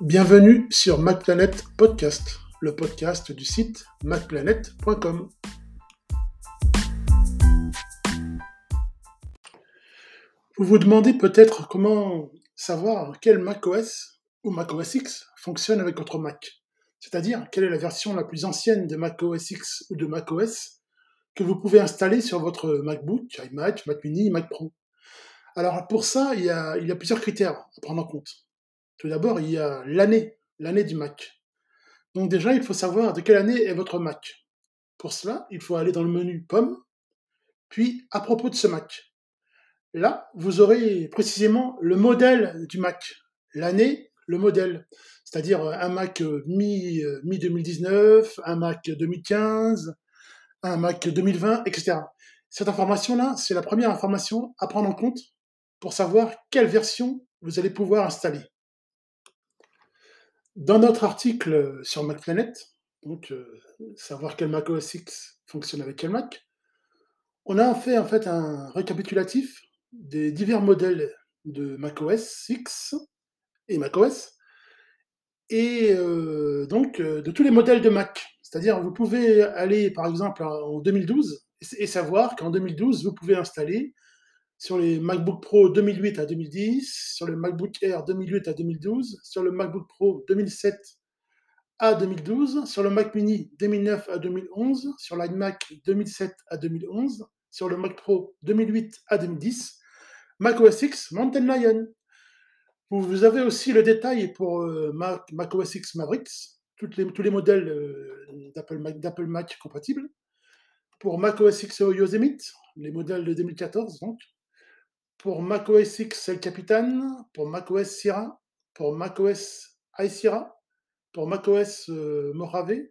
Bienvenue sur MacPlanet Podcast, le podcast du site macplanet.com. Vous vous demandez peut-être comment savoir quel macOS ou macOS X fonctionne avec votre Mac, c'est-à-dire quelle est la version la plus ancienne de macOS X ou de macOS que vous pouvez installer sur votre MacBook, iMac, Mac Mini, Mac Pro. Alors pour ça, il y a, il y a plusieurs critères à prendre en compte. Tout d'abord, il y a l'année, l'année du Mac. Donc déjà, il faut savoir de quelle année est votre Mac. Pour cela, il faut aller dans le menu Pomme, puis à propos de ce Mac. Là, vous aurez précisément le modèle du Mac, l'année, le modèle, c'est-à-dire un Mac mi-2019, un Mac 2015, un Mac 2020, etc. Cette information-là, c'est la première information à prendre en compte pour savoir quelle version vous allez pouvoir installer. Dans notre article sur MacPlanet, donc euh, savoir quel Mac OS X fonctionne avec quel Mac, on a fait en fait un récapitulatif des divers modèles de Mac OS X et Mac OS, et euh, donc euh, de tous les modèles de Mac. C'est-à-dire, vous pouvez aller par exemple en 2012 et savoir qu'en 2012, vous pouvez installer sur les MacBook Pro 2008 à 2010, sur le MacBook Air 2008 à 2012, sur le MacBook Pro 2007 à 2012, sur le Mac Mini 2009 à 2011, sur l'iMac 2007 à 2011, sur le Mac Pro 2008 à 2010, Mac OS X Mountain Lion. Vous avez aussi le détail pour euh, Mac, OS X Mavericks, tous les modèles euh, d'Apple Mac, Mac compatibles. Pour Mac OS X Yosemite, les modèles de 2014 donc pour macOS X, c'est le pour macOS Sierra, pour macOS Sierra, pour macOS euh, Mojave,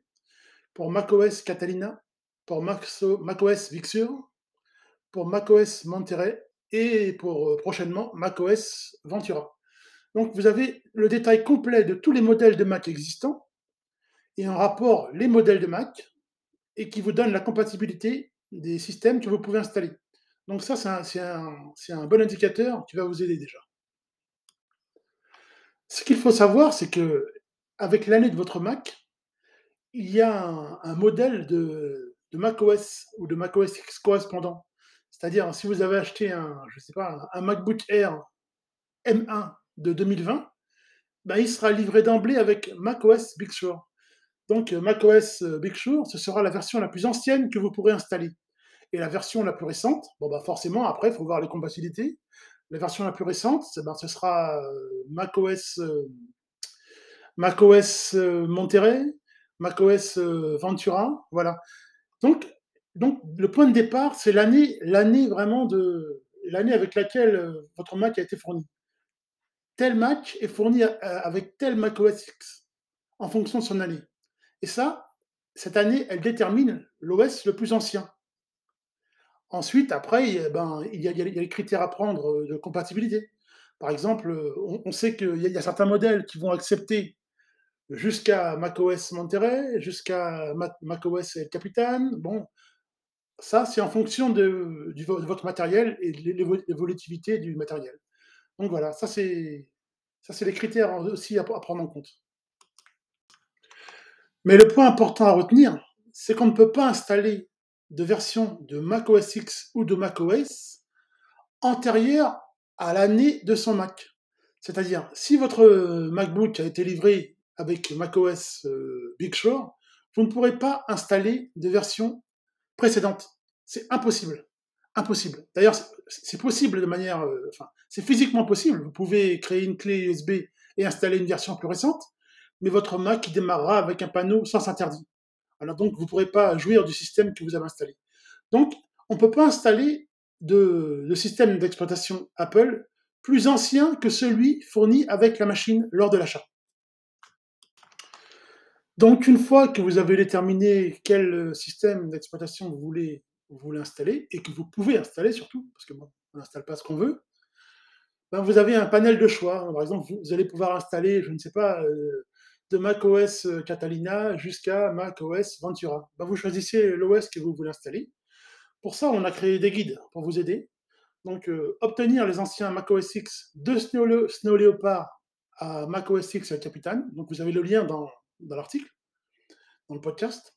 pour macOS Catalina, pour macOS Vixur, pour macOS Monterey et pour euh, prochainement macOS Ventura. Donc vous avez le détail complet de tous les modèles de Mac existants et en rapport les modèles de Mac et qui vous donne la compatibilité des systèmes que vous pouvez installer. Donc ça, c'est un, bon indicateur qui va vous aider déjà. Ce qu'il faut savoir, c'est que avec l'année de votre Mac, il y a un, modèle de, de macOS ou de macOS X correspondant. C'est-à-dire, si vous avez acheté un, je MacBook Air M1 de 2020, ben, il sera livré d'emblée avec macOS Big Sur. Donc, macOS Big Sur, ce sera la version la plus ancienne que vous pourrez installer. Et la version la plus récente, bon bah forcément, après, il faut voir les compatibilités. La version la plus récente, ben, ce sera euh, macOS, euh, macOS euh, Monterey, macOS Ventura, voilà. Donc, donc, le point de départ, c'est l'année, l'année vraiment de l'année avec laquelle votre Mac a été fourni. Tel Mac est fourni avec tel macOS X en fonction de son année. Et ça, cette année, elle détermine l'OS le plus ancien. Ensuite, après, ben, il y, a, les critères à prendre euh, de compatibilité. Par exemple, on, sait qu'il y, a certains modèles qui vont accepter jusqu'à macOS Monterey, jusqu'à macOS Capitan. Bon, ça, c'est en fonction de, votre matériel et de l'évolutivité du matériel. Donc voilà, ça c'est les critères aussi à prendre en compte. Mais le point important à retenir, c'est qu'on ne peut pas installer de version de macOS X ou de macOS antérieure à l'année de son Mac. C'est-à-dire, si votre MacBook a été livré avec macOS euh, Big Sur, vous ne pourrez pas installer de version précédente. C'est impossible. Impossible. D'ailleurs, c'est possible de manière... Euh, c'est physiquement possible. Vous pouvez créer une clé USB et installer une version plus récente, mais votre Mac démarrera avec un panneau sans interdit. Alors donc, vous ne pourrez pas jouir du système que vous avez installé. Donc, on ne peut pas installer de, système d'exploitation Apple plus ancien que celui fourni avec la machine lors de l'achat. Donc, une fois que vous avez déterminé quel système d'exploitation vous voulez, vous installer, et que vous pouvez installer surtout, parce que on n'installe pas ce qu'on veut, ben vous avez un panel de choix. Par exemple, vous allez pouvoir installer, je ne sais pas, euh, de macOS euh, Catalina jusqu'à macOS Ventura. Ben, vous choisissez l'OS que vous voulez installer. Pour ça, on a créé des guides pour vous aider. Donc, euh, obtenir les anciens macOS X de Snow, Leopard à Mac OS X Capitan. Donc vous avez le lien dans, dans l'article, dans le podcast.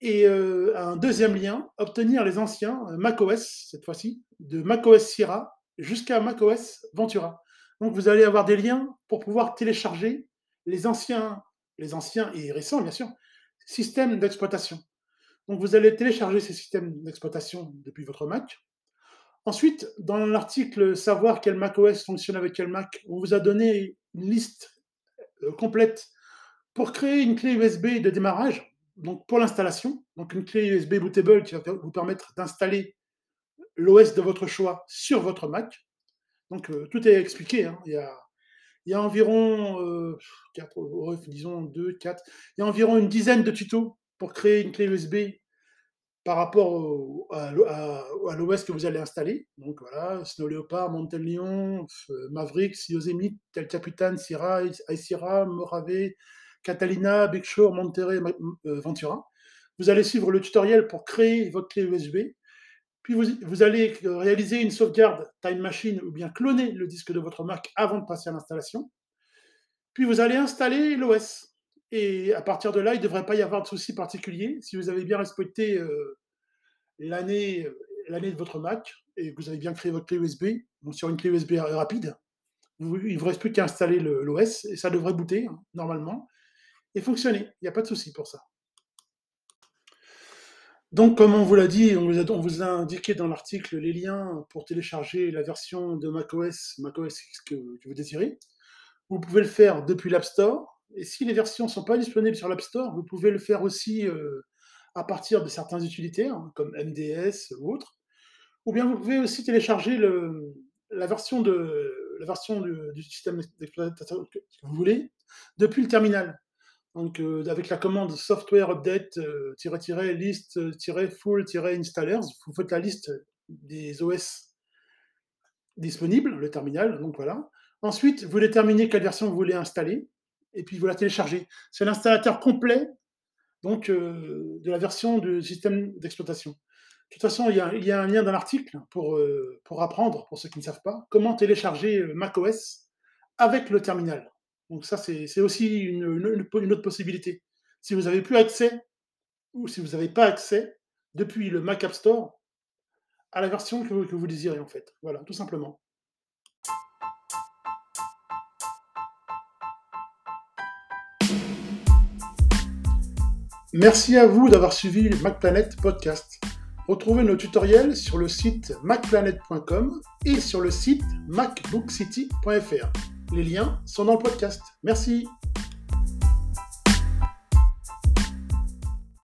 Et euh, un deuxième lien, obtenir les anciens macOS, cette fois-ci, de macOS Sierra jusqu'à macOS Ventura. Donc vous allez avoir des liens pour pouvoir télécharger les anciens, les anciens et récents, bien sûr, systèmes d'exploitation. Donc vous allez télécharger ces systèmes d'exploitation depuis votre Mac. Ensuite, dans l'article Savoir quel macOS fonctionne avec quel Mac, on vous a donné une liste euh, complète pour créer une clé USB de démarrage donc pour l'installation, donc une clé USB bootable qui va vous permettre d'installer l'OS de votre choix sur votre Mac. Donc euh, tout est expliqué. Hein. Il, y a, il, y a, environ euh, 4, disons 2, 4, il y a une dizaine de tutos pour créer une clé USB par rapport à, l'OS que vous allez installer. Donc voilà, Snow Leopard, Mountain Lion, euh, Maverick, Yosemite, Tel Capitan, Sierra, Sierra, Morave, Catalina, Big Shore, Monterey, euh, Ventura. Vous allez suivre le tutoriel pour créer votre clé USB. Puis vous, allez réaliser une sauvegarde Time Machine ou bien cloner le disque de votre Mac avant de passer à l'installation. Puis vous allez installer l'OS. Et à partir de là, il ne devrait pas y avoir de soucis particuliers. Si vous avez bien respecté euh, l'année de votre Mac et que vous avez bien créé votre clé USB, donc sur une clé USB rapide, il ne vous reste plus qu'à installer l'OS et ça devrait booter hein, normalement et fonctionner. Il n'y a pas de souci pour ça. Donc, comme on vous l'a dit, on vous a, indiqué dans l'article les liens pour télécharger la version de macOS, macOS X que, vous désirez. Vous pouvez le faire depuis l'App Store. Et si les versions ne sont pas disponibles sur l'App Store, vous pouvez le faire aussi euh, à partir de certains utilitaires, hein, comme MDS ou autres. Ou bien vous pouvez aussi télécharger la version, du système d'exploitation que vous voulez depuis le terminal. Donc, euh, avec la commande software update euh, list full installers, vous faites la liste des OS disponibles, le terminal. Donc voilà. Ensuite, vous déterminez quelle version vous voulez installer et puis vous la téléchargez. C'est l'installateur complet donc euh, de la version du système d'exploitation. De toute façon, il y, a, un lien dans l'article pour, pour apprendre, pour ceux qui ne savent pas, comment télécharger macOS avec le terminal. Donc ça, c'est aussi une, autre possibilité. Si vous n'avez plus accès, ou si vous n'avez pas accès, depuis le Mac App Store, à la version que vous, désirez, en fait. Voilà, tout simplement. Merci à vous d'avoir suivi le MacPlanet Podcast. Retrouvez nos tutoriels sur le site macplanet.com et sur le site macbookcity.fr. Les liens sont dans le podcast. Merci.